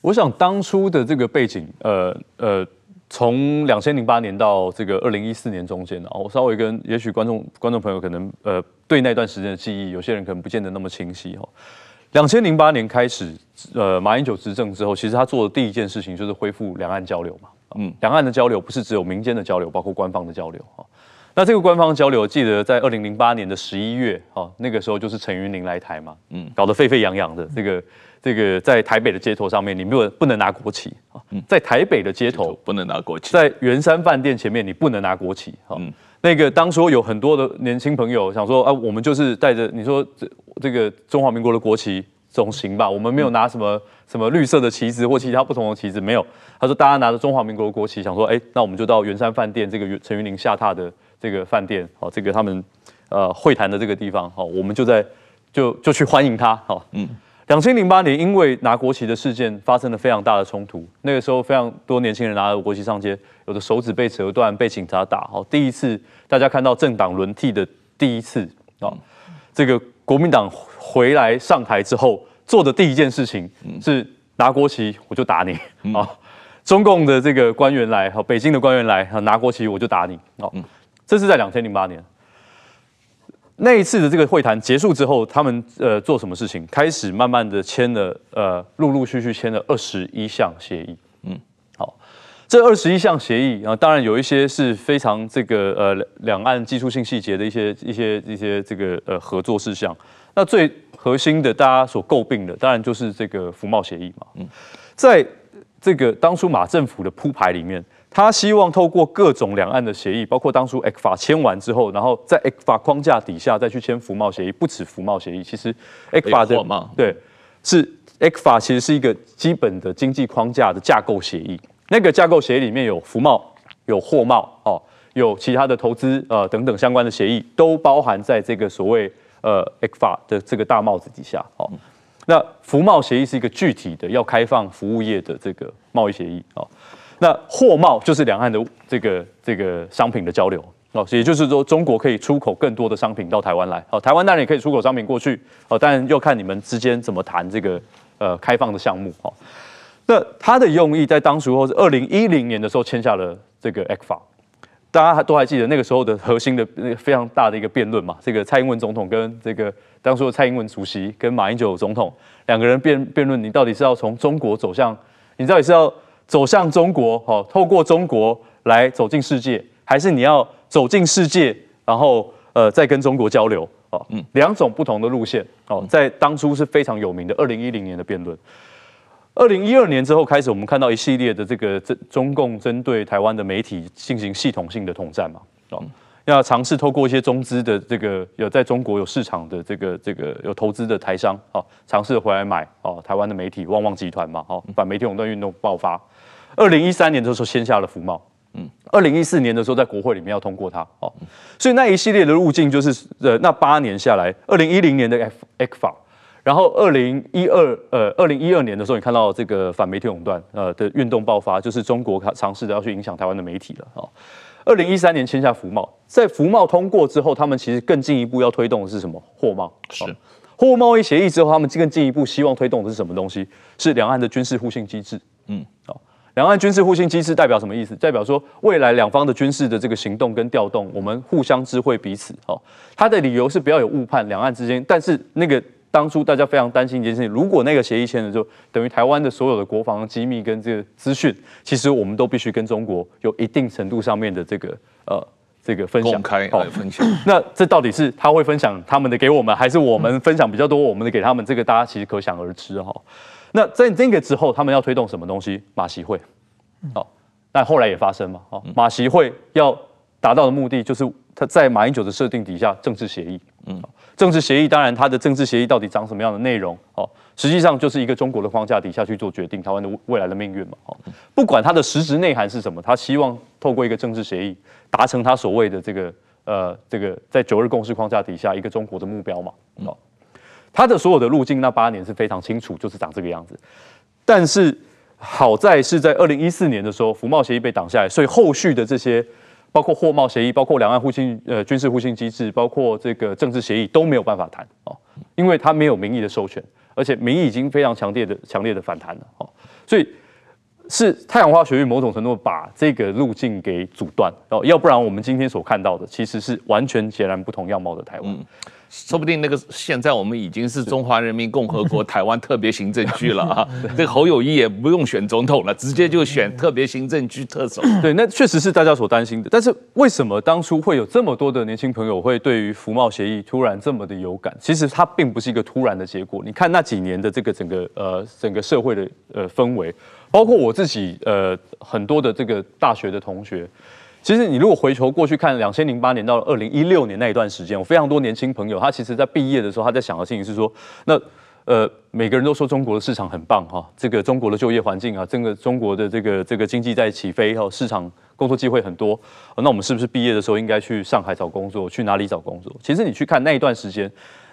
我想当初的这个背景，呃呃。从两千零八年到这个二零一四年中间啊，我稍微跟也许观众观众朋友可能呃对那段时间的记忆，有些人可能不见得那么清晰哈。两千零八年开始，呃，马英九执政之后，其实他做的第一件事情就是恢复两岸交流嘛。嗯，两岸的交流不是只有民间的交流，包括官方的交流哈。那这个官方交流，记得在二零零八年的十一月哈，那个时候就是陈云林来台嘛，嗯，搞得沸沸扬扬的这个。这个在台北的街头上面，你不不能拿国旗啊！在台北的街头不能拿国旗，在圆山饭店前面你不能拿国旗啊！那个当初有很多的年轻朋友想说啊，我们就是带着你说这这个中华民国的国旗，总行吧，我们没有拿什么什么绿色的旗子或其他不同的旗子，没有。他说大家拿着中华民国的国旗，想说，哎，那我们就到圆山饭店这个陈云林下榻的这个饭店，好，这个他们呃会谈的这个地方，好，我们就在就就去欢迎他，好，嗯。两千零八年，因为拿国旗的事件发生了非常大的冲突。那个时候，非常多年轻人拿着国旗上街，有的手指被折断，被警察打。好，第一次大家看到政党轮替的第一次啊，这个国民党回来上台之后做的第一件事情是拿国旗，我就打你啊！中共的这个官员来，北京的官员来，拿国旗我就打你。哦，这是在两千零八年。那一次的这个会谈结束之后，他们呃做什么事情？开始慢慢的签了呃，陆陆续续签了二十一项协议。嗯，好，这二十一项协议，啊当然有一些是非常这个呃两岸技术性细节的一些一些一些这个呃合作事项。那最核心的，大家所诟病的，当然就是这个服贸协议嘛。嗯，在这个当初马政府的铺排里面。他希望透过各种两岸的协议，包括当初 ECFA 签完之后，然后在 ECFA 框架底下再去签服贸协议，不止服贸协议，其实 ECFA 的对是 ECFA 其实是一个基本的经济框架的架构协议。那个架构协议里面有服贸、有货贸哦，有其他的投资呃等等相关的协议，都包含在这个所谓呃 ECFA 的这个大帽子底下哦。那服贸协议是一个具体的要开放服务业的这个贸易协议哦。那货贸就是两岸的这个这个商品的交流哦，也就是说中国可以出口更多的商品到台湾来哦，台湾当然也可以出口商品过去哦，当然要看你们之间怎么谈这个呃开放的项目哦。那他的用意在当时或是二零一零年的时候签下了这个 ECFA，大家都还记得那个时候的核心的那个非常大的一个辩论嘛，这个蔡英文总统跟这个当初的蔡英文主席跟马英九总统两个人辩辩论，你到底是要从中国走向，你到底是要。走向中国，哦，透过中国来走进世界，还是你要走进世界，然后呃再跟中国交流，哦，嗯，两种不同的路线，哦，在当初是非常有名的二零一零年的辩论。二零一二年之后开始，我们看到一系列的这个针中共针对台湾的媒体进行系统性的统战嘛，哦。要尝试透过一些中资的这个有在中国有市场的这个这个有投资的台商，哦，尝试回来买哦台湾的媒体旺旺集团嘛，哦，反媒体垄断运动爆发。二零一三年的时候签下了服贸，嗯，二零一四年的时候在国会里面要通过它，哦，所以那一系列的路径就是呃那八年下来，二零一零年的 F F 法然后二零一二呃二零一二年的时候你看到这个反媒体垄断呃的运动爆发，就是中国尝试的要去影响台湾的媒体了，哦。二零一三年签下服贸，在服贸通过之后，他们其实更进一步要推动的是什么？货贸是货物贸易协议之后，他们更进一步希望推动的是什么东西？是两岸的军事互信机制。嗯，好，两岸军事互信机制代表什么意思？代表说未来两方的军事的这个行动跟调动，我们互相知会彼此。哦，他的理由是不要有误判，两岸之间，但是那个。当初大家非常担心一件事情，如果那个协议签了之后，等于台湾的所有的国防机密跟这个资讯，其实我们都必须跟中国有一定程度上面的这个呃这个分享，公开来分享。那这到底是他会分享他们的给我们，还是我们分享比较多我们的给他们？这个大家其实可想而知哈。那在这个之后，他们要推动什么东西？马习会，好，但后来也发生嘛，哦，马习会要达到的目的就是他在马英九的设定底下政治协议，嗯。政治协议当然，它的政治协议到底长什么样的内容？哦，实际上就是一个中国的框架底下去做决定，台湾的未来的命运嘛。哦，不管它的实质内涵是什么，他希望透过一个政治协议达成他所谓的这个呃这个在九二共识框架底下一个中国的目标嘛。哦，他的所有的路径那八年是非常清楚，就是长这个样子。但是好在是在二零一四年的时候，服贸协议被挡下来，所以后续的这些。包括货贸协议，包括两岸互信呃军事互信机制，包括这个政治协议都没有办法谈哦，因为他没有民意的授权，而且民意已经非常强烈的强烈的反弹了哦，所以是太阳花学运某种程度把这个路径给阻断哦，要不然我们今天所看到的其实是完全截然不同样貌的台湾。嗯说不定那个现在我们已经是中华人民共和国台湾特别行政区了啊！这个侯友谊也不用选总统了，直接就选特别行政区特首。对，那确实是大家所担心的。但是为什么当初会有这么多的年轻朋友会对于服贸协议突然这么的有感？其实它并不是一个突然的结果。你看那几年的这个整个呃整个社会的呃氛围，包括我自己呃很多的这个大学的同学。其实你如果回头过去看，两千零八年到二零一六年那一段时间，我非常多年轻朋友，他其实在毕业的时候，他在想的事情是说，那呃，每个人都说中国的市场很棒哈，这个中国的就业环境啊，整个中国的这个这个经济在起飞哈，市场工作机会很多，那我们是不是毕业的时候应该去上海找工作？去哪里找工作？其实你去看那一段时间。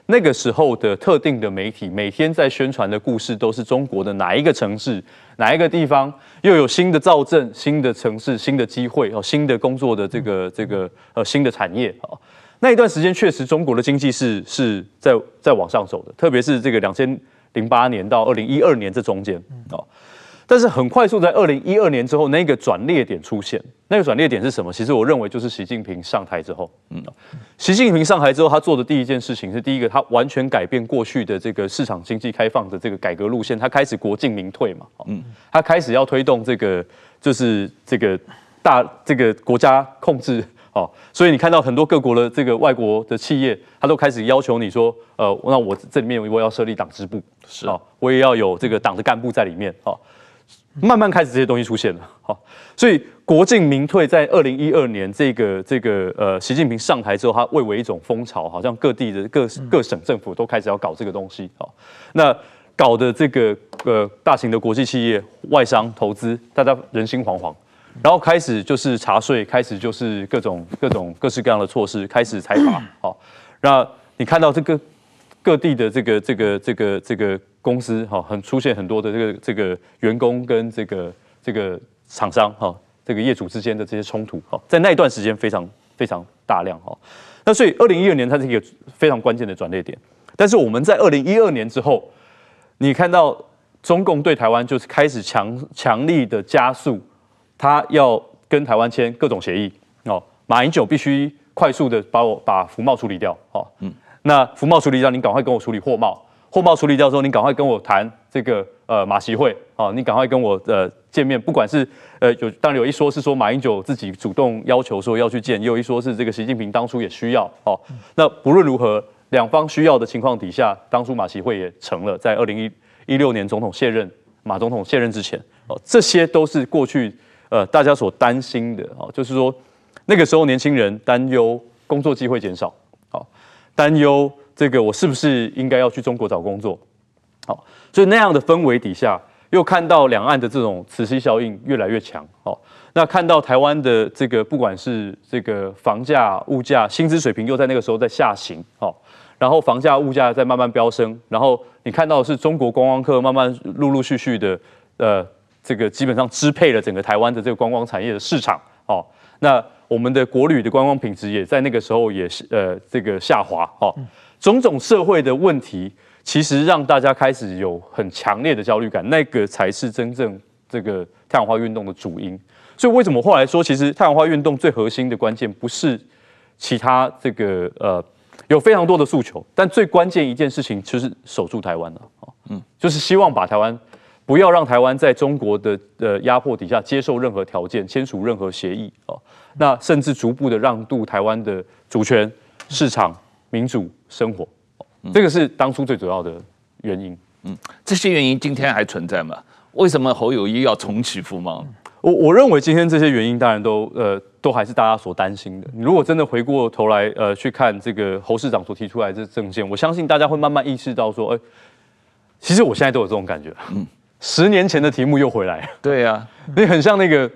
那个时候的特定的媒体每天在宣传的故事，都是中国的哪一个城市、哪一个地方又有新的造镇、新的城市、新的机会哦，新的工作的这个这个呃新的产业啊。那一段时间确实中国的经济是是在在往上走的，特别是这个两千零八年到二零一二年这中间哦。但是很快速，在二零一二年之后，那个转捩点出现。那个转捩点是什么？其实我认为就是习近平上台之后。嗯，习近平上台之后，他做的第一件事情是，第一个，他完全改变过去的这个市场经济开放的这个改革路线，他开始国进民退嘛。嗯，他开始要推动这个，就是这个大这个国家控制。哦，所以你看到很多各国的这个外国的企业，他都开始要求你说，呃，那我这里面我要设立党支部，是啊，我也要有这个党的干部在里面。哦。慢慢开始这些东西出现了，好，所以国进民退在二零一二年这个这个呃习近平上台之后，他蔚为一种风潮，好像各地的各各省政府都开始要搞这个东西，好，那搞的这个呃大型的国际企业、外商投资，大家人心惶惶，然后开始就是查税，开始就是各种各种各式各样的措施，开始裁罚，好，那你看到这个各地的这个这个这个这个。公司哈很出现很多的这个这个员工跟这个这个厂商哈这个业主之间的这些冲突哈，在那一段时间非常非常大量哈。那所以二零一二年它是一个非常关键的转捩点。但是我们在二零一二年之后，你看到中共对台湾就是开始强强力的加速，他要跟台湾签各种协议哦。马英九必须快速的把我把福茂处理掉哦。嗯，那服贸处理掉，你赶快跟我处理货贸。货贸处理掉之后，你赶快跟我谈这个呃马习会啊，你赶快跟我呃见面。不管是呃有当然有一说是说马英九自己主动要求说要去见，也有一说是这个习近平当初也需要哦。那不论如何，两方需要的情况底下，当初马习会也成了，在二零一六年总统卸任，马总统卸任之前哦，这些都是过去呃大家所担心的哦，就是说那个时候年轻人担忧工作机会减少，担忧。这个我是不是应该要去中国找工作？好，所以那样的氛围底下，又看到两岸的这种磁吸效应越来越强。好，那看到台湾的这个不管是这个房价、物价、薪资水平又在那个时候在下行。好，然后房价、物价在慢慢飙升，然后你看到的是中国观光客慢慢陆陆续续的，呃，这个基本上支配了整个台湾的这个观光产业的市场。好，那我们的国旅的观光品质也在那个时候也是呃这个下滑。哦。种种社会的问题，其实让大家开始有很强烈的焦虑感，那个才是真正这个太阳花运动的主因。所以为什么后来说，其实太阳花运动最核心的关键不是其他这个呃，有非常多的诉求，但最关键一件事情就是守住台湾了，嗯，就是希望把台湾不要让台湾在中国的呃压迫底下接受任何条件，签署任何协议哦，那甚至逐步的让渡台湾的主权市场。民主生活，这个是当初最主要的原因。嗯，这些原因今天还存在吗？为什么侯友谊要重启服贸？我我认为今天这些原因当然都呃都还是大家所担心的。你如果真的回过头来呃去看这个侯市长所提出来的政见，我相信大家会慢慢意识到说，哎，其实我现在都有这种感觉。嗯，十年前的题目又回来了。对呀、啊，你很像那个。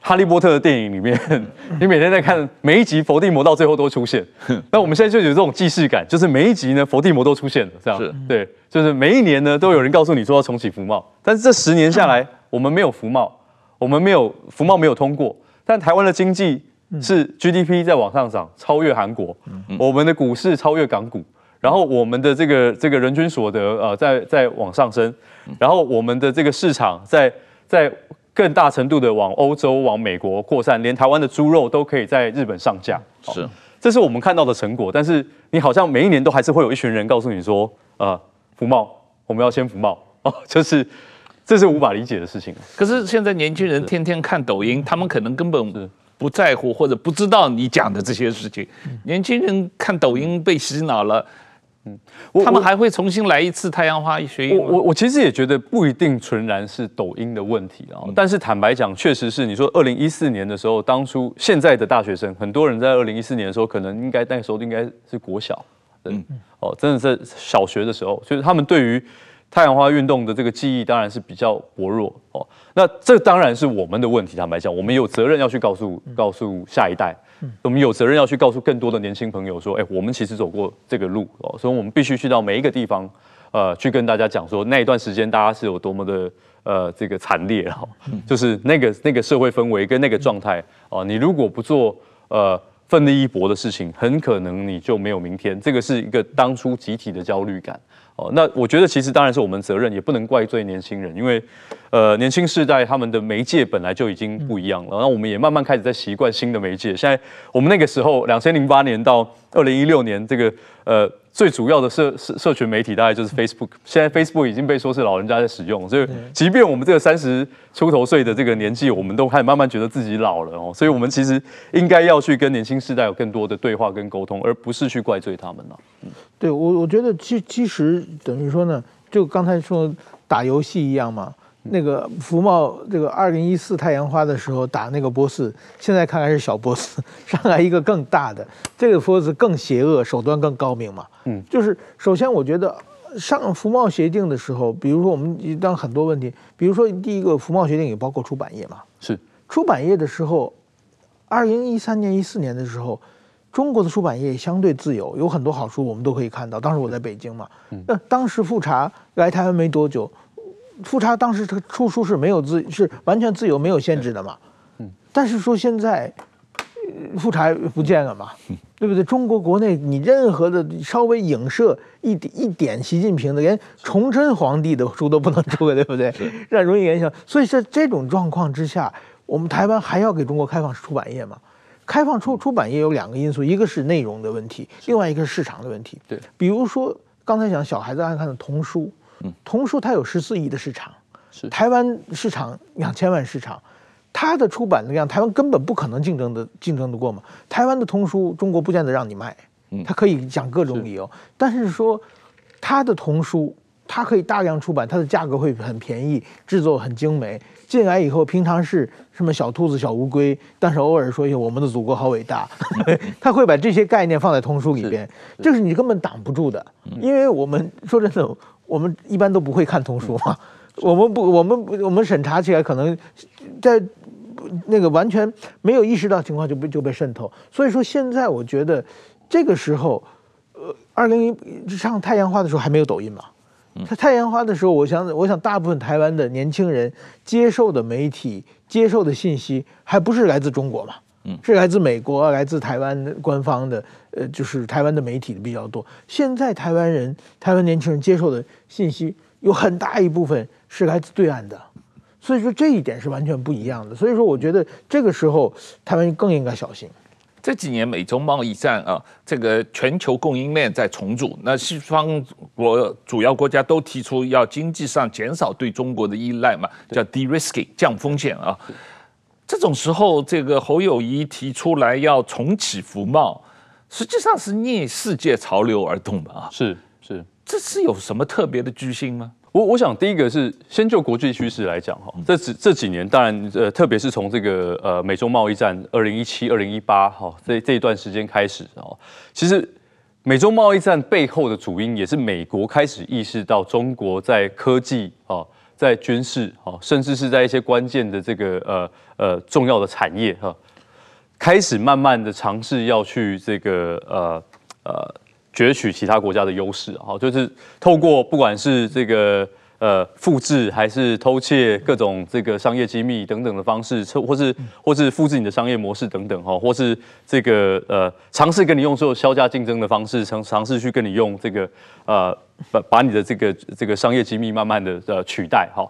哈利波特的电影里面，你每天在看每一集，伏地魔到最后都出现。那我们现在就有这种既视感，就是每一集呢，伏地魔都出现了，这样是对，就是每一年呢，都有人告诉你说要重启服贸。但是这十年下来，我们没有服贸，我们没有服贸没有通过。但台湾的经济是 GDP 在往上涨，超越韩国，我们的股市超越港股，然后我们的这个这个人均所得呃在在往上升，然后我们的这个市场在在。更大程度的往欧洲、往美国扩散，连台湾的猪肉都可以在日本上架。是，这是我们看到的成果。但是你好像每一年都还是会有一群人告诉你说，呃，服贸，我们要先服贸 哦，就是这是无法理解的事情。可是现在年轻人天天看抖音，他们可能根本不在乎或者不知道你讲的这些事情。年轻人看抖音被洗脑了。他们还会重新来一次太阳花学运。我我我其实也觉得不一定纯然是抖音的问题啊。但是坦白讲，确实是你说二零一四年的时候，当初现在的大学生很多人在二零一四年的时候，可能应该那个时候应该是国小，嗯，哦，真的是小学的时候，就是他们对于太阳花运动的这个记忆当然是比较薄弱哦。那这当然是我们的问题，坦白讲，我们有责任要去告诉告诉下一代，我们有责任要去告诉更多的年轻朋友说，哎，我们其实走过这个路哦，所以我们必须去到每一个地方，呃，去跟大家讲说那一段时间大家是有多么的呃这个惨烈哈，就是那个那个社会氛围跟那个状态哦，你如果不做呃奋力一搏的事情，很可能你就没有明天，这个是一个当初集体的焦虑感。哦，那我觉得其实当然是我们责任，也不能怪罪年轻人，因为，呃，年轻世代他们的媒介本来就已经不一样了，然后我们也慢慢开始在习惯新的媒介。现在我们那个时候，两千零八年到二零一六年，这个呃。最主要的社社社群媒体大概就是 Facebook，现在 Facebook 已经被说是老人家在使用，所以即便我们这个三十出头岁的这个年纪，我们都开始慢慢觉得自己老了哦，所以我们其实应该要去跟年轻世代有更多的对话跟沟通，而不是去怪罪他们了。嗯，对我我觉得其其实等于说呢，就刚才说打游戏一样嘛。那个福茂，这个二零一四太阳花的时候打那个波斯，现在看来是小波斯，上来一个更大的，这个波斯更邪恶，手段更高明嘛。嗯，就是首先我觉得上福茂协定的时候，比如说我们当很多问题，比如说第一个福茂协定也包括出版业嘛。是出版业的时候，二零一三年一四年的时候，中国的出版业相对自由，有很多好书我们都可以看到。当时我在北京嘛，那当时复查来台湾没多久。富察当时他出书是没有自是完全自由没有限制的嘛，嗯，但是说现在，富察不见了嘛，对不对？中国国内你任何的稍微影射一点一点习近平的，连崇祯皇帝的书都不能出，对不对？让容易联想。所以在这种状况之下，我们台湾还要给中国开放出版业吗？开放出出版业有两个因素，一个是内容的问题，另外一个是市场的问题。对，比如说刚才讲小孩子爱看的童书。童书它有十四亿的市场，是。台湾市场两千万市场，它的出版量台湾根本不可能竞争的竞争得过嘛。台湾的童书中国不见得让你卖，它可以讲各种理由，但是说它的童书它可以大量出版，它的价格会很便宜，制作很精美，进来以后平常是什么小兔子小乌龟，但是偶尔说一下我们的祖国好伟大，他会把这些概念放在童书里边，这是你根本挡不住的，因为我们说真的。我们一般都不会看童书嘛，我们不，我们我们审查起来可能在那个完全没有意识到情况就被就被渗透，所以说现在我觉得这个时候，呃，二零一上太阳花的时候还没有抖音嘛，他太阳花的时候，我想我想大部分台湾的年轻人接受的媒体接受的信息还不是来自中国嘛。是来自美国、来自台湾官方的，呃，就是台湾的媒体的比较多。现在台湾人、台湾年轻人接受的信息有很大一部分是来自对岸的，所以说这一点是完全不一样的。所以说，我觉得这个时候台湾更应该小心。这几年美中贸易战啊，这个全球供应链在重组，那西方国主要国家都提出要经济上减少对中国的依赖嘛，叫 de-risking 降风险啊。这种时候，这个侯友谊提出来要重启服贸，实际上是逆世界潮流而动的啊！是是，这是有什么特别的居心吗？我我想第一个是先就国际趋势来讲哈，这几这几年当然呃，特别是从这个呃美中贸易战二零一七二零一八哈这这一段时间开始哦，其实美中贸易战背后的主因也是美国开始意识到中国在科技啊。在军事哦，甚至是在一些关键的这个呃呃重要的产业哈，开始慢慢的尝试要去这个呃呃攫取其他国家的优势好，就是透过不管是这个。呃，复制还是偷窃各种这个商业机密等等的方式，或是或是复制你的商业模式等等哈，或是这个呃尝试跟你用做削价竞争的方式，尝尝试去跟你用这个呃把把你的这个这个商业机密慢慢的呃取代哈。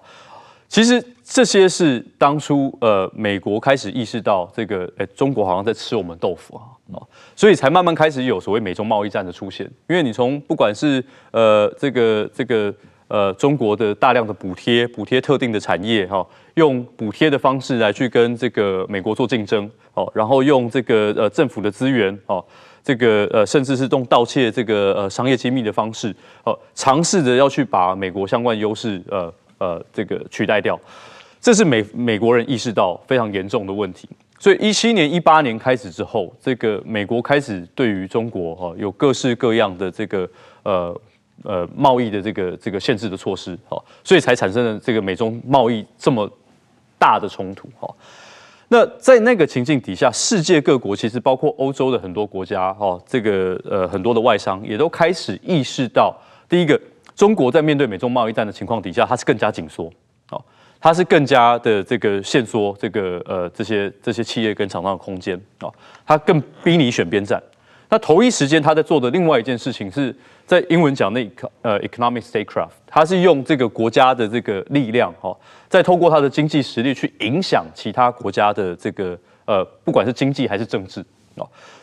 其实这些是当初呃美国开始意识到这个哎中国好像在吃我们豆腐啊，所以才慢慢开始有所谓美中贸易战的出现。因为你从不管是呃这个这个。呃，中国的大量的补贴，补贴特定的产业，哈，用补贴的方式来去跟这个美国做竞争，哦，然后用这个呃政府的资源，哦，这个呃甚至是用盗窃这个呃商业机密的方式，哦，尝试着要去把美国相关优势，呃呃这个取代掉，这是美美国人意识到非常严重的问题。所以一七年、一八年开始之后，这个美国开始对于中国哈有各式各样的这个呃呃贸易的这个这个限制的措施哈，所以才产生了这个美中贸易这么大的冲突哈。那在那个情境底下，世界各国其实包括欧洲的很多国家哈，这个呃很多的外商也都开始意识到，第一个，中国在面对美中贸易战的情况底下，它是更加紧缩。哦它是更加的这个限缩这个呃这些这些企业跟厂商的空间哦，它更逼你选边站。那头一时间他在做的另外一件事情是在英文讲那呃 economic statecraft，他是用这个国家的这个力量哈，再透过他的经济实力去影响其他国家的这个呃不管是经济还是政治。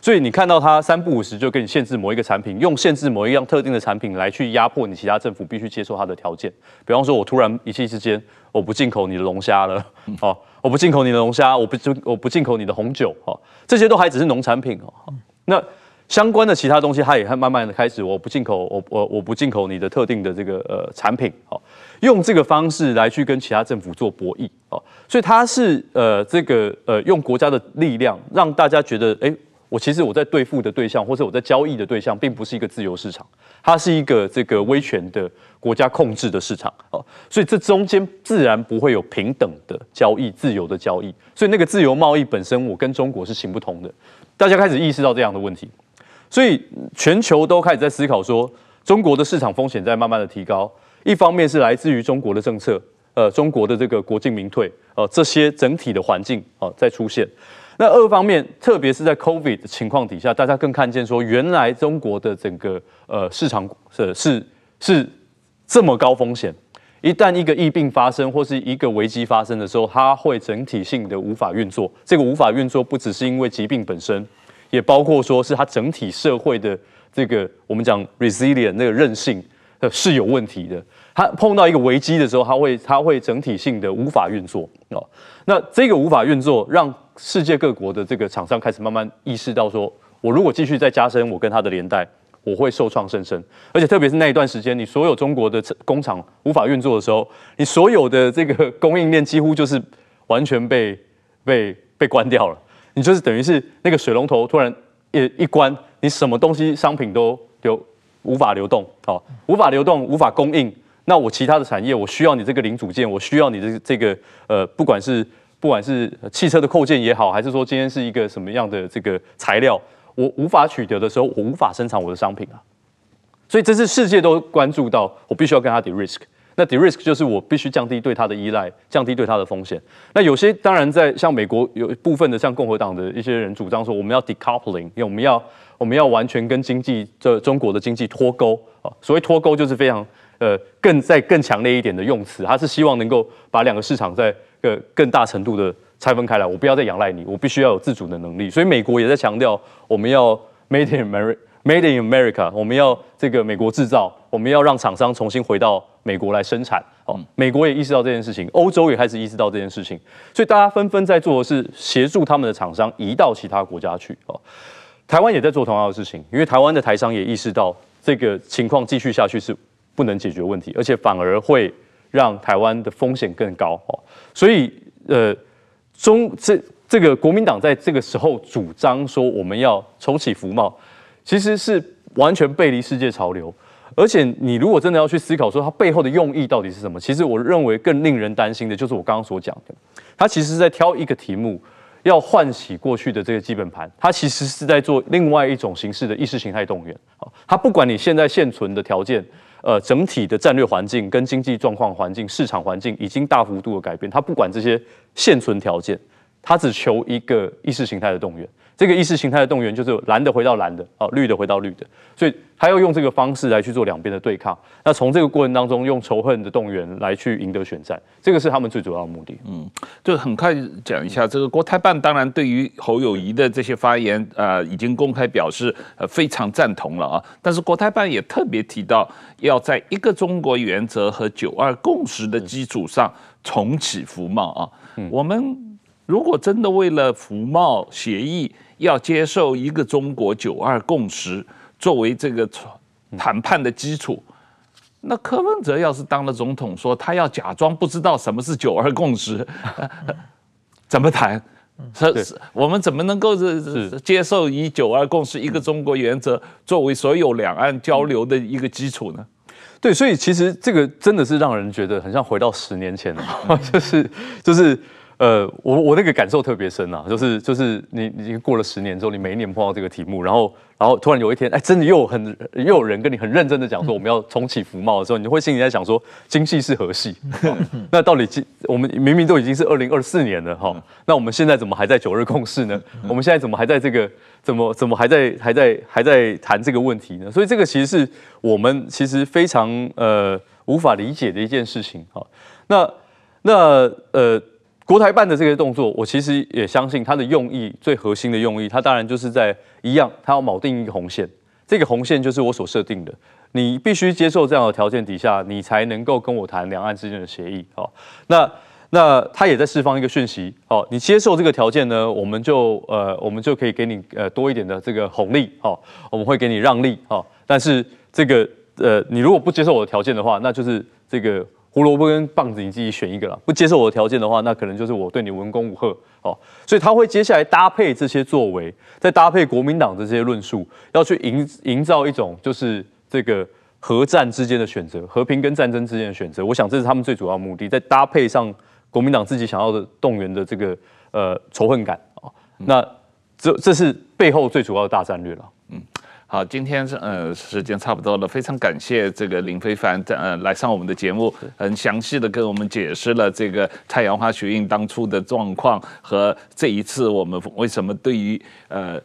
所以你看到他三不五时就给你限制某一个产品，用限制某一样特定的产品来去压迫你其他政府必须接受他的条件。比方说，我突然一气之间我不进口你的龙虾了，哦，我不进口你的龙虾，我不进我不进口你的红酒，哦，这些都还只是农产品哦。那相关的其他东西，它也会慢慢的开始，我不进口，我我我不进口你的特定的这个呃产品，哦，用这个方式来去跟其他政府做博弈，哦，所以它是呃这个呃用国家的力量让大家觉得，哎。我其实我在对付的对象，或者我在交易的对象，并不是一个自由市场，它是一个这个威权的国家控制的市场哦，所以这中间自然不会有平等的交易、自由的交易，所以那个自由贸易本身，我跟中国是行不通的。大家开始意识到这样的问题，所以全球都开始在思考说，中国的市场风险在慢慢的提高，一方面是来自于中国的政策，呃，中国的这个国进民退，呃，这些整体的环境啊在出现。那二方面，特别是在 COVID 的情况底下，大家更看见说，原来中国的整个呃市场是是是这么高风险。一旦一个疫病发生，或是一个危机发生的时候，它会整体性的无法运作。这个无法运作，不只是因为疾病本身，也包括说是它整体社会的这个我们讲 resilient 那个韧性呃是有问题的。它碰到一个危机的时候，它会它会整体性的无法运作哦。那这个无法运作，让世界各国的这个厂商开始慢慢意识到，说我如果继续再加深我跟它的连带，我会受创甚深。而且特别是那一段时间，你所有中国的工厂无法运作的时候，你所有的这个供应链几乎就是完全被被被关掉了。你就是等于是那个水龙头突然一一关，你什么东西商品都流无法流动，哦，无法流动，无法供应。那我其他的产业，我需要你这个零组件，我需要你的这个呃，不管是不管是汽车的扣件也好，还是说今天是一个什么样的这个材料，我无法取得的时候，我无法生产我的商品啊。所以这是世界都关注到，我必须要跟他 de-risk。那 de-risk 就是我必须降低对它的依赖，降低对它的风险。那有些当然在像美国有部分的像共和党的一些人主张说，我们要 decoupling，因为我们要我们要完全跟经济这中国的经济脱钩啊。所谓脱钩就是非常。呃，更再更强烈一点的用词，他是希望能够把两个市场在个更大程度的拆分开来。我不要再仰赖你，我必须要有自主的能力。所以美国也在强调，我们要 Made in America，Made in America，我们要这个美国制造，我们要让厂商重新回到美国来生产。哦，美国也意识到这件事情，欧洲也开始意识到这件事情，所以大家纷纷在做的是协助他们的厂商移到其他国家去。哦，台湾也在做同样的事情，因为台湾的台商也意识到这个情况继续下去是。不能解决问题，而且反而会让台湾的风险更高哦。所以，呃，中这这个国民党在这个时候主张说我们要重启服贸，其实是完全背离世界潮流。而且，你如果真的要去思考说它背后的用意到底是什么，其实我认为更令人担心的就是我刚刚所讲的，它其实是在挑一个题目，要唤起过去的这个基本盘，它其实是在做另外一种形式的意识形态动员。好，它不管你现在现存的条件。呃，整体的战略环境跟经济状况环境、市场环境已经大幅度的改变。它不管这些现存条件，它只求一个意识形态的动员。这个意识形态的动员就是蓝的回到蓝的，哦，绿的回到绿的，所以他要用这个方式来去做两边的对抗。那从这个过程当中，用仇恨的动员来去赢得选战，这个是他们最主要的目的。嗯，就很快讲一下，这个国台办当然对于侯友宜的这些发言，呃，已经公开表示呃非常赞同了啊。但是国台办也特别提到，要在一个中国原则和九二共识的基础上重启服贸啊。嗯，我们如果真的为了服贸协议，要接受一个中国九二共识作为这个谈判的基础，那柯文哲要是当了总统，说他要假装不知道什么是九二共识，怎么谈？是是，我们怎么能够是接受以九二共识、一个中国原则作为所有两岸交流的一个基础呢？对，所以其实这个真的是让人觉得很像回到十年前了，就 是就是。呃，我我那个感受特别深啊，就是就是你已经过了十年之后，你每一年碰到这个题目，然后然后突然有一天，哎，真的又有很又有人跟你很认真的讲说我们要重启服贸的时候，你会心里在想说，今夕是何系？那到底今我们明明都已经是二零二四年了哈，那我们现在怎么还在九日共识呢？我们现在怎么还在这个怎么怎么还在还在还在谈这个问题呢？所以这个其实是我们其实非常呃无法理解的一件事情哈。那那呃。国台办的这个动作，我其实也相信它的用意，最核心的用意，它当然就是在一样，它要锚定一个红线，这个红线就是我所设定的，你必须接受这样的条件底下，你才能够跟我谈两岸之间的协议。好，那那他也在释放一个讯息，好，你接受这个条件呢，我们就呃，我们就可以给你呃多一点的这个红利，好，我们会给你让利，好，但是这个呃，你如果不接受我的条件的话，那就是这个。胡萝卜跟棒子，你自己选一个啦。不接受我的条件的话，那可能就是我对你文攻武赫哦。所以他会接下来搭配这些作为，再搭配国民党的这些论述，要去营营造一种就是这个核战之间的选择，和平跟战争之间的选择。我想这是他们最主要目的，再搭配上国民党自己想要的动员的这个呃仇恨感啊。那这这是背后最主要的大战略了。嗯。好，今天是呃时间差不多了，非常感谢这个林非凡呃来上我们的节目，很详细的跟我们解释了这个太阳花学运当初的状况和这一次我们为什么对于呃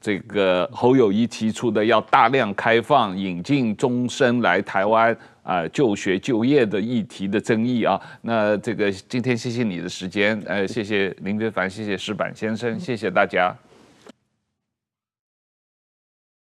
这个侯友谊提出的要大量开放引进终身来台湾啊、呃、就学就业的议题的争议啊。那这个今天谢谢你的时间，呃谢谢林非凡，谢谢石板先生，谢谢大家。